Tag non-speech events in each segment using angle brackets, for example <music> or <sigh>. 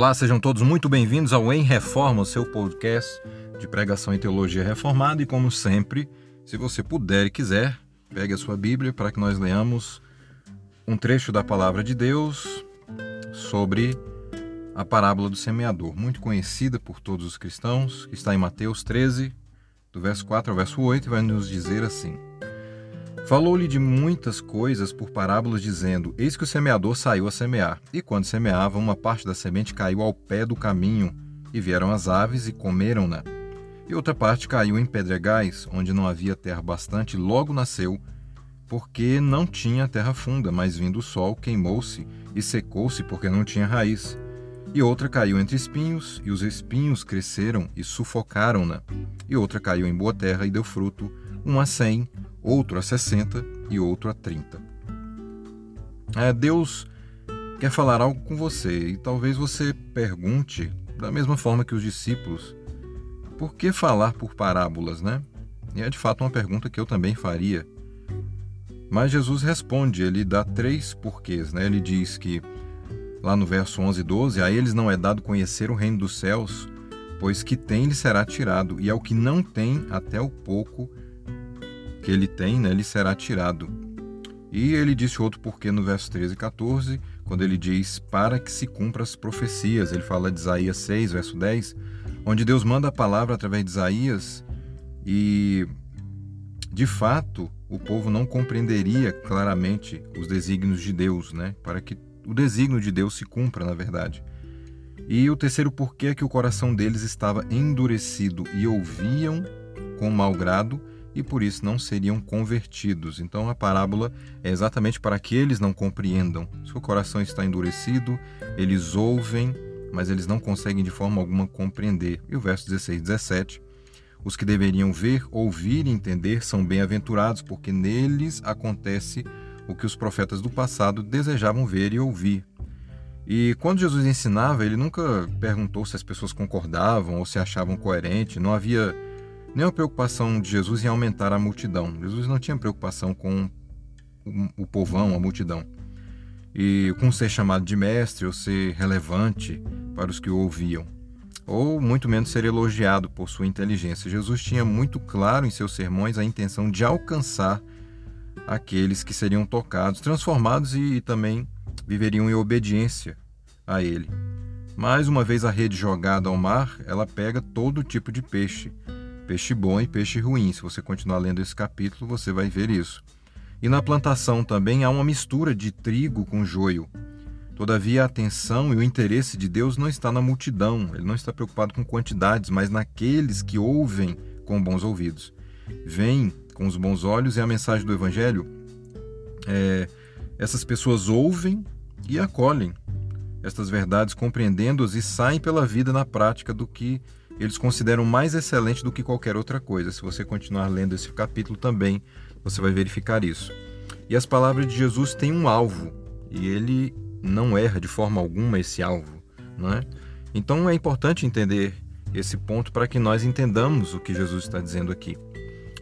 Olá, sejam todos muito bem-vindos ao Em Reforma, seu podcast de pregação e teologia reformada. E como sempre, se você puder e quiser, pegue a sua Bíblia para que nós leamos um trecho da palavra de Deus sobre a parábola do semeador, muito conhecida por todos os cristãos, que está em Mateus 13, do verso 4 ao verso 8, e vai nos dizer assim: Falou-lhe de muitas coisas por parábolas, dizendo: Eis que o semeador saiu a semear. E quando semeava, uma parte da semente caiu ao pé do caminho, e vieram as aves e comeram-na. E outra parte caiu em pedregais, onde não havia terra bastante, e logo nasceu, porque não tinha terra funda, mas vindo o sol, queimou-se e secou-se, porque não tinha raiz. E outra caiu entre espinhos, e os espinhos cresceram e sufocaram-na. E outra caiu em boa terra e deu fruto, um a cem, outro a 60 e outro a 30. É, Deus quer falar algo com você e talvez você pergunte, da mesma forma que os discípulos, por que falar por parábolas, né? E é de fato uma pergunta que eu também faria. Mas Jesus responde, ele dá três porquês, né? Ele diz que, lá no verso 11 e 12, a eles não é dado conhecer o reino dos céus, pois que tem lhe será tirado, e ao que não tem, até o pouco que ele tem, né, ele será tirado. E ele disse outro porquê no verso 13 e 14, quando ele diz para que se cumpra as profecias. Ele fala de Isaías 6, verso 10, onde Deus manda a palavra através de Isaías e de fato o povo não compreenderia claramente os desígnios de Deus, né? Para que o desígnio de Deus se cumpra, na verdade. E o terceiro porquê é que o coração deles estava endurecido e ouviam com mau grado e por isso não seriam convertidos. Então a parábola é exatamente para que eles não compreendam. Seu coração está endurecido, eles ouvem, mas eles não conseguem de forma alguma compreender. E o verso 16 e 17. Os que deveriam ver, ouvir e entender são bem-aventurados, porque neles acontece o que os profetas do passado desejavam ver e ouvir. E quando Jesus ensinava, ele nunca perguntou se as pessoas concordavam ou se achavam coerente, não havia nem a preocupação de Jesus em aumentar a multidão. Jesus não tinha preocupação com o povão, a multidão, e com ser chamado de mestre ou ser relevante para os que o ouviam, ou muito menos ser elogiado por sua inteligência. Jesus tinha muito claro em seus sermões a intenção de alcançar aqueles que seriam tocados, transformados e, e também viveriam em obediência a ele. Mais uma vez a rede jogada ao mar, ela pega todo tipo de peixe peixe bom e peixe ruim. Se você continuar lendo esse capítulo, você vai ver isso. E na plantação também há uma mistura de trigo com joio. Todavia, a atenção e o interesse de Deus não está na multidão, ele não está preocupado com quantidades, mas naqueles que ouvem com bons ouvidos. Vêm com os bons olhos e a mensagem do Evangelho. É, essas pessoas ouvem e acolhem estas verdades, compreendendo-as e saem pela vida na prática do que eles consideram mais excelente do que qualquer outra coisa. Se você continuar lendo esse capítulo também, você vai verificar isso. E as palavras de Jesus têm um alvo, e ele não erra de forma alguma esse alvo, não é? Então é importante entender esse ponto para que nós entendamos o que Jesus está dizendo aqui.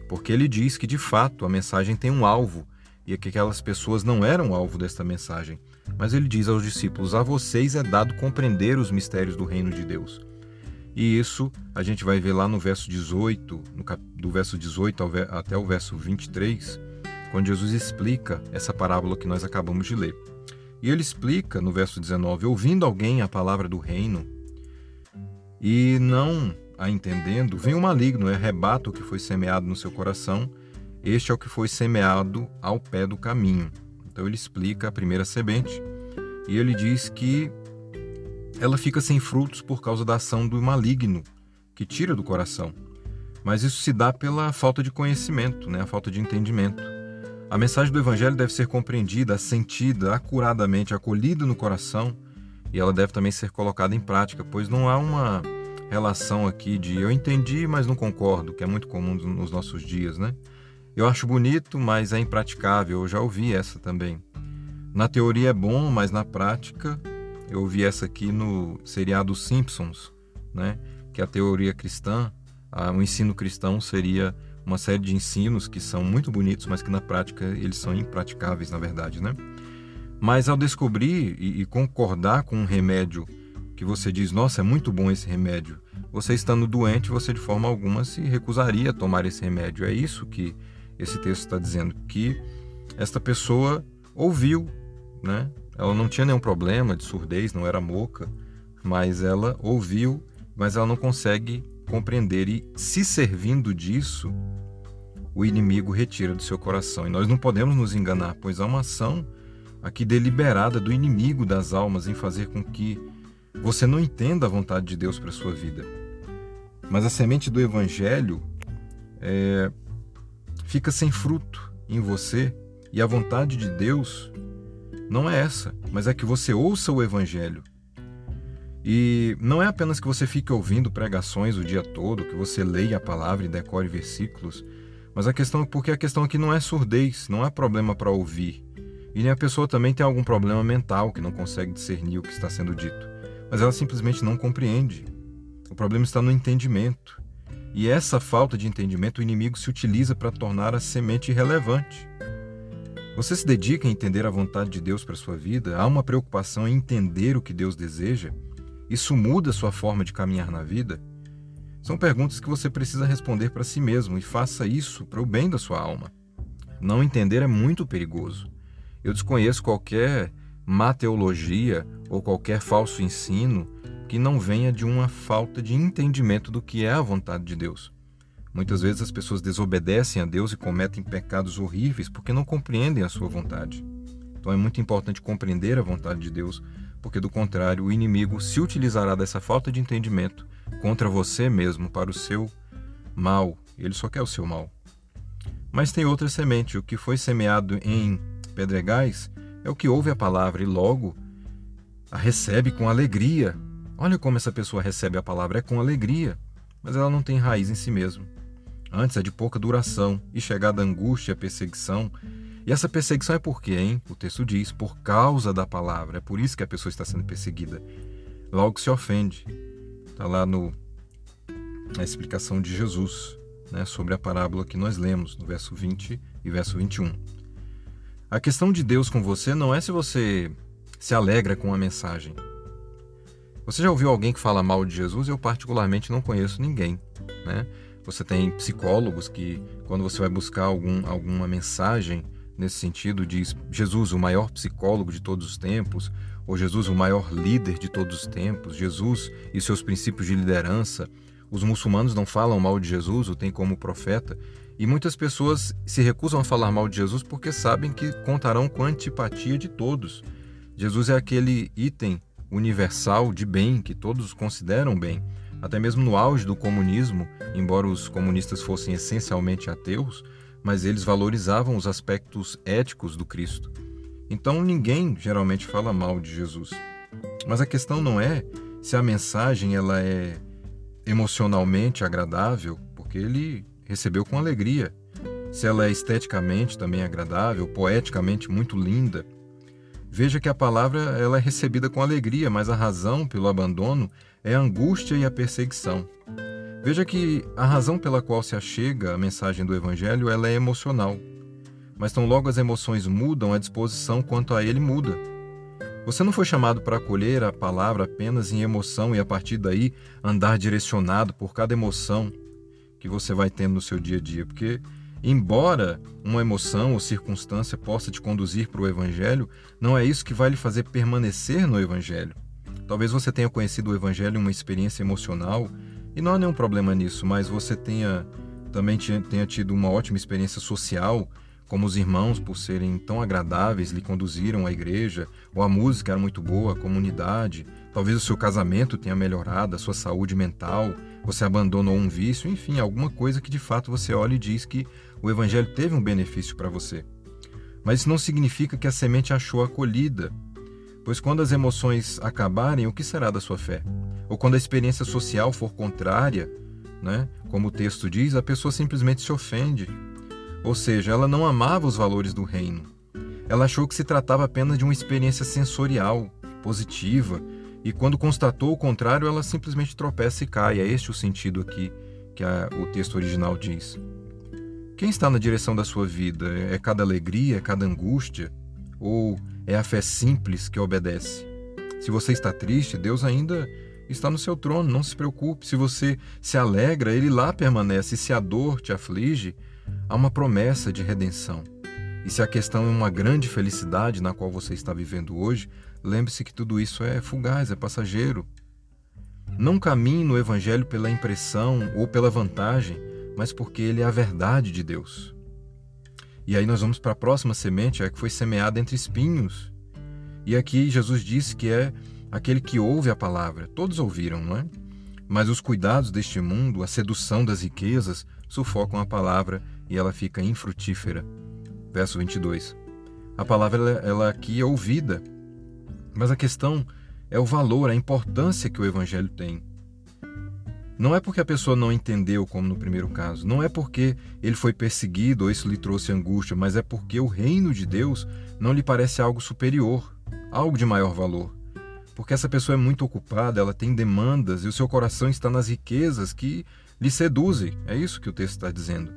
Porque ele diz que de fato a mensagem tem um alvo e que aquelas pessoas não eram alvo desta mensagem. Mas ele diz aos discípulos: A vocês é dado compreender os mistérios do reino de Deus. E isso a gente vai ver lá no verso 18, no cap... do verso 18 ve... até o verso 23, quando Jesus explica essa parábola que nós acabamos de ler. E ele explica no verso 19: ouvindo alguém a palavra do reino e não a entendendo, vem o maligno e arrebata o que foi semeado no seu coração. Este é o que foi semeado ao pé do caminho. Então ele explica a primeira semente e ele diz que ela fica sem frutos por causa da ação do maligno, que tira do coração. Mas isso se dá pela falta de conhecimento, né? a falta de entendimento. A mensagem do Evangelho deve ser compreendida, sentida, acuradamente, acolhida no coração e ela deve também ser colocada em prática, pois não há uma relação aqui de eu entendi, mas não concordo, que é muito comum nos nossos dias, né? Eu acho bonito, mas é impraticável. Eu já ouvi essa também. Na teoria é bom, mas na prática eu ouvi essa aqui no seriado Simpsons, né? Que a teoria cristã, o ensino cristão seria uma série de ensinos que são muito bonitos, mas que na prática eles são impraticáveis, na verdade, né? Mas ao descobrir e, e concordar com um remédio que você diz, nossa, é muito bom esse remédio. Você estando doente, você de forma alguma se recusaria a tomar esse remédio. É isso que esse texto está dizendo, que esta pessoa ouviu, né? Ela não tinha nenhum problema de surdez, não era moca, mas ela ouviu, mas ela não consegue compreender e se servindo disso, o inimigo retira do seu coração. E nós não podemos nos enganar, pois há uma ação aqui deliberada do inimigo das almas em fazer com que você não entenda a vontade de Deus para a sua vida. Mas a semente do evangelho é, fica sem fruto em você e a vontade de Deus não é essa, mas é que você ouça o evangelho. E não é apenas que você fique ouvindo pregações o dia todo, que você leia a palavra e decore versículos, mas a questão porque a questão aqui não é surdez, não é problema para ouvir. E a pessoa também tem algum problema mental que não consegue discernir o que está sendo dito, mas ela simplesmente não compreende. O problema está no entendimento. E essa falta de entendimento o inimigo se utiliza para tornar a semente irrelevante. Você se dedica a entender a vontade de Deus para sua vida? Há uma preocupação em entender o que Deus deseja? Isso muda sua forma de caminhar na vida? São perguntas que você precisa responder para si mesmo e faça isso para o bem da sua alma. Não entender é muito perigoso. Eu desconheço qualquer má teologia ou qualquer falso ensino que não venha de uma falta de entendimento do que é a vontade de Deus. Muitas vezes as pessoas desobedecem a Deus e cometem pecados horríveis porque não compreendem a sua vontade. Então é muito importante compreender a vontade de Deus, porque do contrário, o inimigo se utilizará dessa falta de entendimento contra você mesmo para o seu mal. Ele só quer o seu mal. Mas tem outra semente, o que foi semeado em pedregais é o que ouve a palavra e logo a recebe com alegria Olha como essa pessoa recebe a palavra, é com alegria, mas ela não tem raiz em si mesma. Antes é de pouca duração e chegada a angústia, a perseguição. E essa perseguição é por quê, hein? O texto diz, por causa da palavra. É por isso que a pessoa está sendo perseguida. Logo se ofende. Está lá no, na explicação de Jesus né, sobre a parábola que nós lemos, no verso 20 e verso 21. A questão de Deus com você não é se você se alegra com a mensagem. Você já ouviu alguém que fala mal de Jesus? Eu particularmente não conheço ninguém, né? Você tem psicólogos que quando você vai buscar algum, alguma mensagem nesse sentido diz Jesus o maior psicólogo de todos os tempos, ou Jesus o maior líder de todos os tempos, Jesus e seus princípios de liderança. Os muçulmanos não falam mal de Jesus, o tem como profeta, e muitas pessoas se recusam a falar mal de Jesus porque sabem que contarão com a antipatia de todos. Jesus é aquele item universal de bem que todos consideram bem. Até mesmo no auge do comunismo, embora os comunistas fossem essencialmente ateus, mas eles valorizavam os aspectos éticos do Cristo. Então ninguém geralmente fala mal de Jesus. Mas a questão não é se a mensagem ela é emocionalmente agradável, porque ele recebeu com alegria. Se ela é esteticamente também agradável, poeticamente muito linda, Veja que a palavra ela é recebida com alegria, mas a razão pelo abandono é a angústia e a perseguição. Veja que a razão pela qual se achega a mensagem do Evangelho ela é emocional, mas tão logo as emoções mudam, a disposição quanto a ele muda. Você não foi chamado para acolher a palavra apenas em emoção e a partir daí andar direcionado por cada emoção que você vai tendo no seu dia a dia, porque Embora uma emoção ou circunstância possa te conduzir para o Evangelho, não é isso que vai lhe fazer permanecer no Evangelho. Talvez você tenha conhecido o Evangelho em uma experiência emocional, e não há nenhum problema nisso, mas você tenha também tenha tido uma ótima experiência social, como os irmãos, por serem tão agradáveis, lhe conduziram à igreja, ou a música era muito boa, a comunidade, talvez o seu casamento tenha melhorado, a sua saúde mental, você abandonou um vício, enfim, alguma coisa que de fato você olha e diz que o Evangelho teve um benefício para você. Mas isso não significa que a semente achou acolhida, pois quando as emoções acabarem, o que será da sua fé? Ou quando a experiência social for contrária, né? como o texto diz, a pessoa simplesmente se ofende. Ou seja, ela não amava os valores do reino. Ela achou que se tratava apenas de uma experiência sensorial, positiva, e quando constatou o contrário, ela simplesmente tropeça e cai. É este o sentido aqui que a, o texto original diz. Quem está na direção da sua vida? É cada alegria, é cada angústia? Ou é a fé simples que obedece? Se você está triste, Deus ainda está no seu trono, não se preocupe. Se você se alegra, ele lá permanece. E se a dor te aflige, há uma promessa de redenção. E se a questão é uma grande felicidade na qual você está vivendo hoje, lembre-se que tudo isso é fugaz, é passageiro. Não caminhe no Evangelho pela impressão ou pela vantagem, mas porque ele é a verdade de Deus. E aí nós vamos para a próxima semente, a que foi semeada entre espinhos. E aqui Jesus disse que é aquele que ouve a palavra. Todos ouviram, não é? Mas os cuidados deste mundo, a sedução das riquezas, sufocam a palavra e ela fica infrutífera. Verso 22. A palavra ela, aqui é ouvida, mas a questão é o valor, a importância que o evangelho tem. Não é porque a pessoa não entendeu, como no primeiro caso, não é porque ele foi perseguido ou isso lhe trouxe angústia, mas é porque o reino de Deus não lhe parece algo superior, algo de maior valor porque essa pessoa é muito ocupada, ela tem demandas e o seu coração está nas riquezas que lhe seduzem. É isso que o texto está dizendo.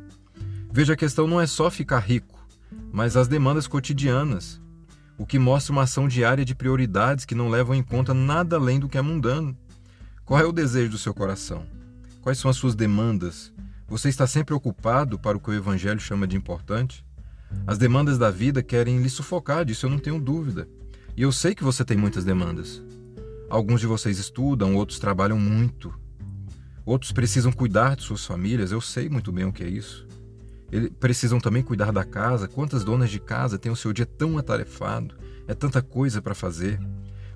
Veja, a questão não é só ficar rico, mas as demandas cotidianas, o que mostra uma ação diária de prioridades que não levam em conta nada além do que é mundano. Qual é o desejo do seu coração? Quais são as suas demandas? Você está sempre ocupado para o que o Evangelho chama de importante? As demandas da vida querem lhe sufocar, disso eu não tenho dúvida. E eu sei que você tem muitas demandas. Alguns de vocês estudam, outros trabalham muito. Outros precisam cuidar de suas famílias, eu sei muito bem o que é isso. Eles precisam também cuidar da casa. Quantas donas de casa têm o seu dia tão atarefado? É tanta coisa para fazer.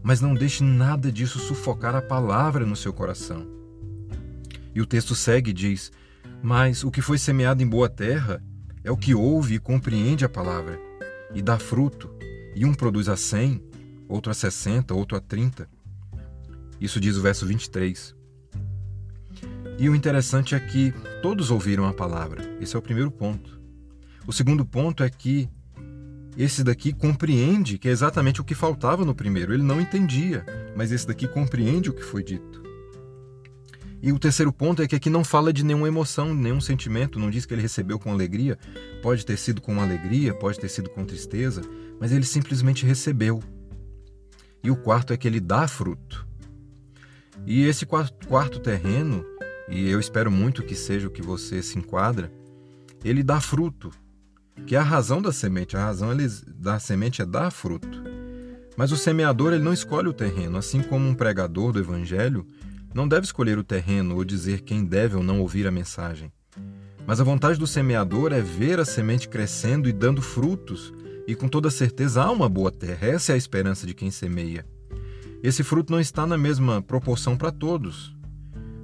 Mas não deixe nada disso sufocar a palavra no seu coração. E o texto segue e diz: Mas o que foi semeado em boa terra é o que ouve e compreende a palavra, e dá fruto, e um produz a cem, outro a sessenta, outro a trinta. Isso diz o verso 23. E o interessante é que todos ouviram a palavra. Esse é o primeiro ponto. O segundo ponto é que esse daqui compreende que é exatamente o que faltava no primeiro. Ele não entendia, mas esse daqui compreende o que foi dito. E o terceiro ponto é que aqui não fala de nenhuma emoção, nenhum sentimento, não diz que ele recebeu com alegria. Pode ter sido com alegria, pode ter sido com tristeza, mas ele simplesmente recebeu. E o quarto é que ele dá fruto. E esse quarto terreno, e eu espero muito que seja o que você se enquadra, ele dá fruto, que é a razão da semente. A razão da semente é dar fruto. Mas o semeador ele não escolhe o terreno, assim como um pregador do evangelho não deve escolher o terreno ou dizer quem deve ou não ouvir a mensagem. Mas a vontade do semeador é ver a semente crescendo e dando frutos, e com toda certeza há uma boa terra. Essa é a esperança de quem semeia. Esse fruto não está na mesma proporção para todos,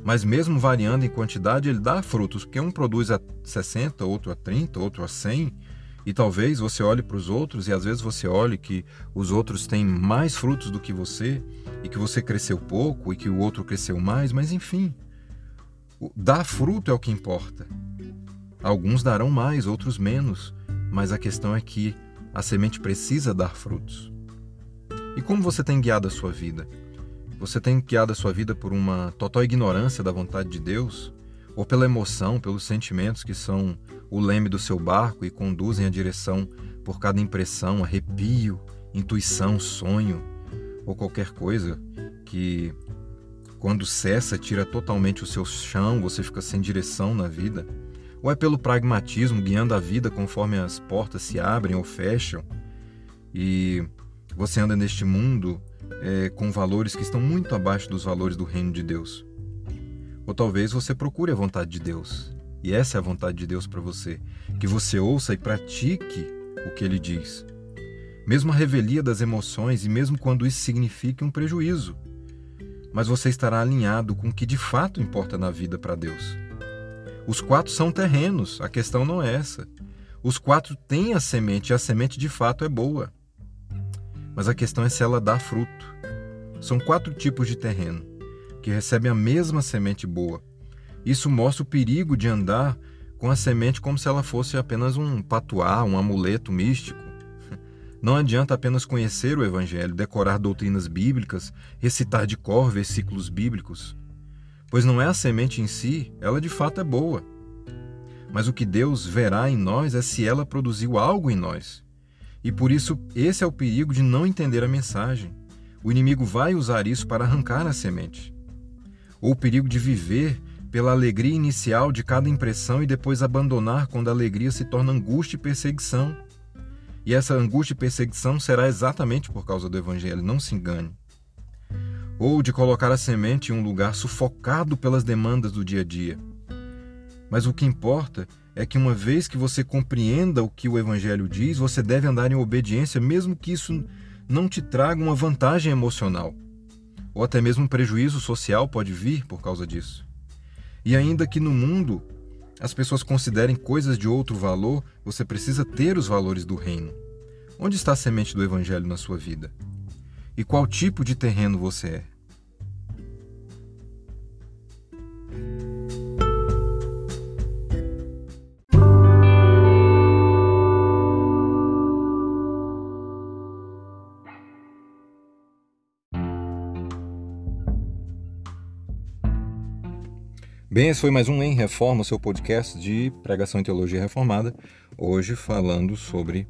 mas mesmo variando em quantidade, ele dá frutos, porque um produz a 60, outro a 30, outro a 100, e talvez você olhe para os outros e às vezes você olhe que os outros têm mais frutos do que você, e que você cresceu pouco e que o outro cresceu mais, mas enfim, dar fruto é o que importa. Alguns darão mais, outros menos, mas a questão é que a semente precisa dar frutos. E como você tem guiado a sua vida? Você tem guiado a sua vida por uma total ignorância da vontade de Deus? Ou pela emoção, pelos sentimentos que são o leme do seu barco e conduzem a direção por cada impressão, arrepio, intuição, sonho ou qualquer coisa que, quando cessa, tira totalmente o seu chão, você fica sem direção na vida? Ou é pelo pragmatismo, guiando a vida conforme as portas se abrem ou fecham e você anda neste mundo é, com valores que estão muito abaixo dos valores do reino de Deus. Ou talvez você procure a vontade de Deus. E essa é a vontade de Deus para você, que você ouça e pratique o que ele diz. Mesmo a revelia das emoções e mesmo quando isso signifique um prejuízo. Mas você estará alinhado com o que de fato importa na vida para Deus. Os quatro são terrenos, a questão não é essa. Os quatro têm a semente e a semente de fato é boa mas a questão é se ela dá fruto. São quatro tipos de terreno que recebem a mesma semente boa. Isso mostra o perigo de andar com a semente como se ela fosse apenas um patuá, um amuleto místico. <laughs> Não adianta apenas conhecer o Evangelho, decorar doutrinas bíblicas, recitar de cor versículos bíblicos, pois não é a semente em si, ela de fato é boa. Mas o que Deus verá em nós é se ela produziu algo em nós. E por isso, esse é o perigo de não entender a mensagem. o inimigo vai usar isso para arrancar a semente. Ou o perigo de viver pela alegria inicial de cada impressão e depois abandonar quando a alegria se torna angústia e perseguição. E essa angústia e perseguição será exatamente por causa do Evangelho, não se engane. Ou de colocar a semente em um lugar sufocado pelas demandas do dia a dia. Mas o que importa é que uma vez que você compreenda o que o Evangelho diz, você deve andar em obediência, mesmo que isso não te traga uma vantagem emocional. Ou até mesmo um prejuízo social pode vir por causa disso. E ainda que no mundo as pessoas considerem coisas de outro valor, você precisa ter os valores do reino. Onde está a semente do Evangelho na sua vida? E qual tipo de terreno você é? Bem, esse foi mais um Em Reforma, seu podcast de pregação em teologia reformada. Hoje falando sobre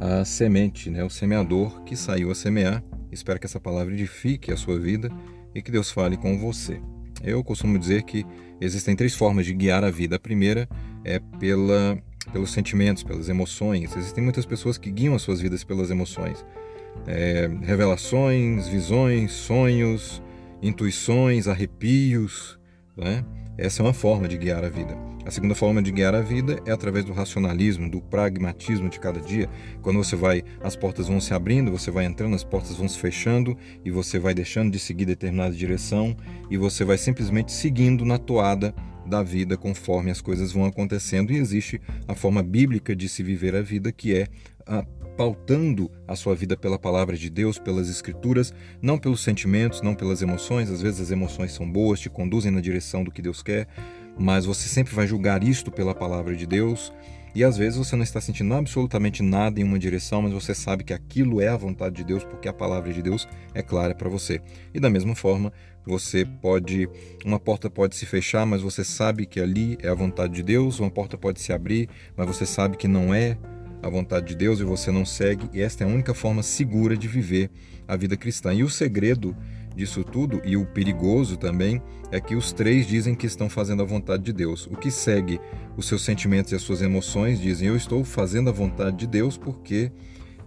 a semente, né, o semeador que saiu a semear. Espero que essa palavra edifique a sua vida e que Deus fale com você. Eu costumo dizer que existem três formas de guiar a vida. A primeira é pela, pelos sentimentos, pelas emoções. Existem muitas pessoas que guiam as suas vidas pelas emoções. É, revelações, visões, sonhos, intuições, arrepios, né? Essa é uma forma de guiar a vida. A segunda forma de guiar a vida é através do racionalismo, do pragmatismo de cada dia. Quando você vai, as portas vão se abrindo, você vai entrando, as portas vão se fechando e você vai deixando de seguir determinada direção e você vai simplesmente seguindo na toada da vida conforme as coisas vão acontecendo. E existe a forma bíblica de se viver a vida, que é a pautando a sua vida pela palavra de Deus, pelas escrituras, não pelos sentimentos, não pelas emoções. Às vezes as emoções são boas, te conduzem na direção do que Deus quer, mas você sempre vai julgar isto pela palavra de Deus. E às vezes você não está sentindo absolutamente nada em uma direção, mas você sabe que aquilo é a vontade de Deus, porque a palavra de Deus é clara para você. E da mesma forma, você pode, uma porta pode se fechar, mas você sabe que ali é a vontade de Deus, uma porta pode se abrir, mas você sabe que não é a vontade de Deus e você não segue, e esta é a única forma segura de viver a vida cristã. E o segredo disso tudo, e o perigoso também, é que os três dizem que estão fazendo a vontade de Deus. O que segue os seus sentimentos e as suas emoções dizem: Eu estou fazendo a vontade de Deus porque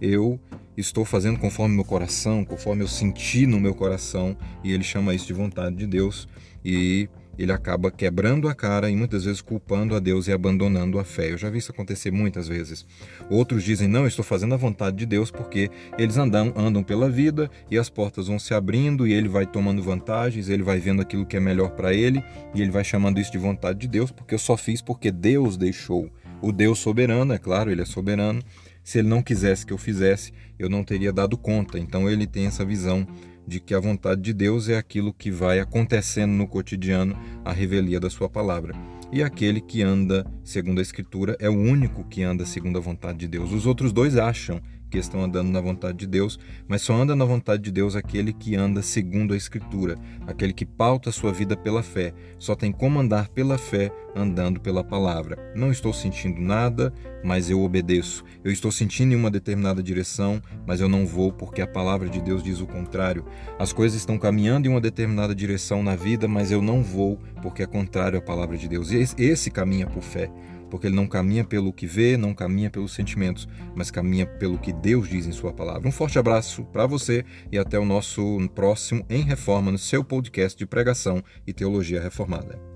eu estou fazendo conforme meu coração, conforme eu senti no meu coração, e ele chama isso de vontade de Deus. E ele acaba quebrando a cara e muitas vezes culpando a Deus e abandonando a fé. Eu já vi isso acontecer muitas vezes. Outros dizem: Não, estou fazendo a vontade de Deus porque eles andam, andam pela vida e as portas vão se abrindo e ele vai tomando vantagens, ele vai vendo aquilo que é melhor para ele e ele vai chamando isso de vontade de Deus porque eu só fiz porque Deus deixou. O Deus soberano, é claro, ele é soberano. Se ele não quisesse que eu fizesse, eu não teria dado conta. Então ele tem essa visão de que a vontade de Deus é aquilo que vai acontecendo no cotidiano, a revelia da sua palavra. E aquele que anda segundo a Escritura é o único que anda segundo a vontade de Deus. Os outros dois acham que estão andando na vontade de Deus, mas só anda na vontade de Deus aquele que anda segundo a Escritura, aquele que pauta sua vida pela fé. Só tem como andar pela fé andando pela palavra. Não estou sentindo nada, mas eu obedeço. Eu estou sentindo em uma determinada direção, mas eu não vou porque a palavra de Deus diz o contrário. As coisas estão caminhando em uma determinada direção na vida, mas eu não vou porque é contrário à palavra de Deus. E esse caminha por fé porque ele não caminha pelo que vê, não caminha pelos sentimentos, mas caminha pelo que Deus diz em Sua palavra. Um forte abraço para você e até o nosso próximo Em Reforma, no seu podcast de pregação e teologia reformada.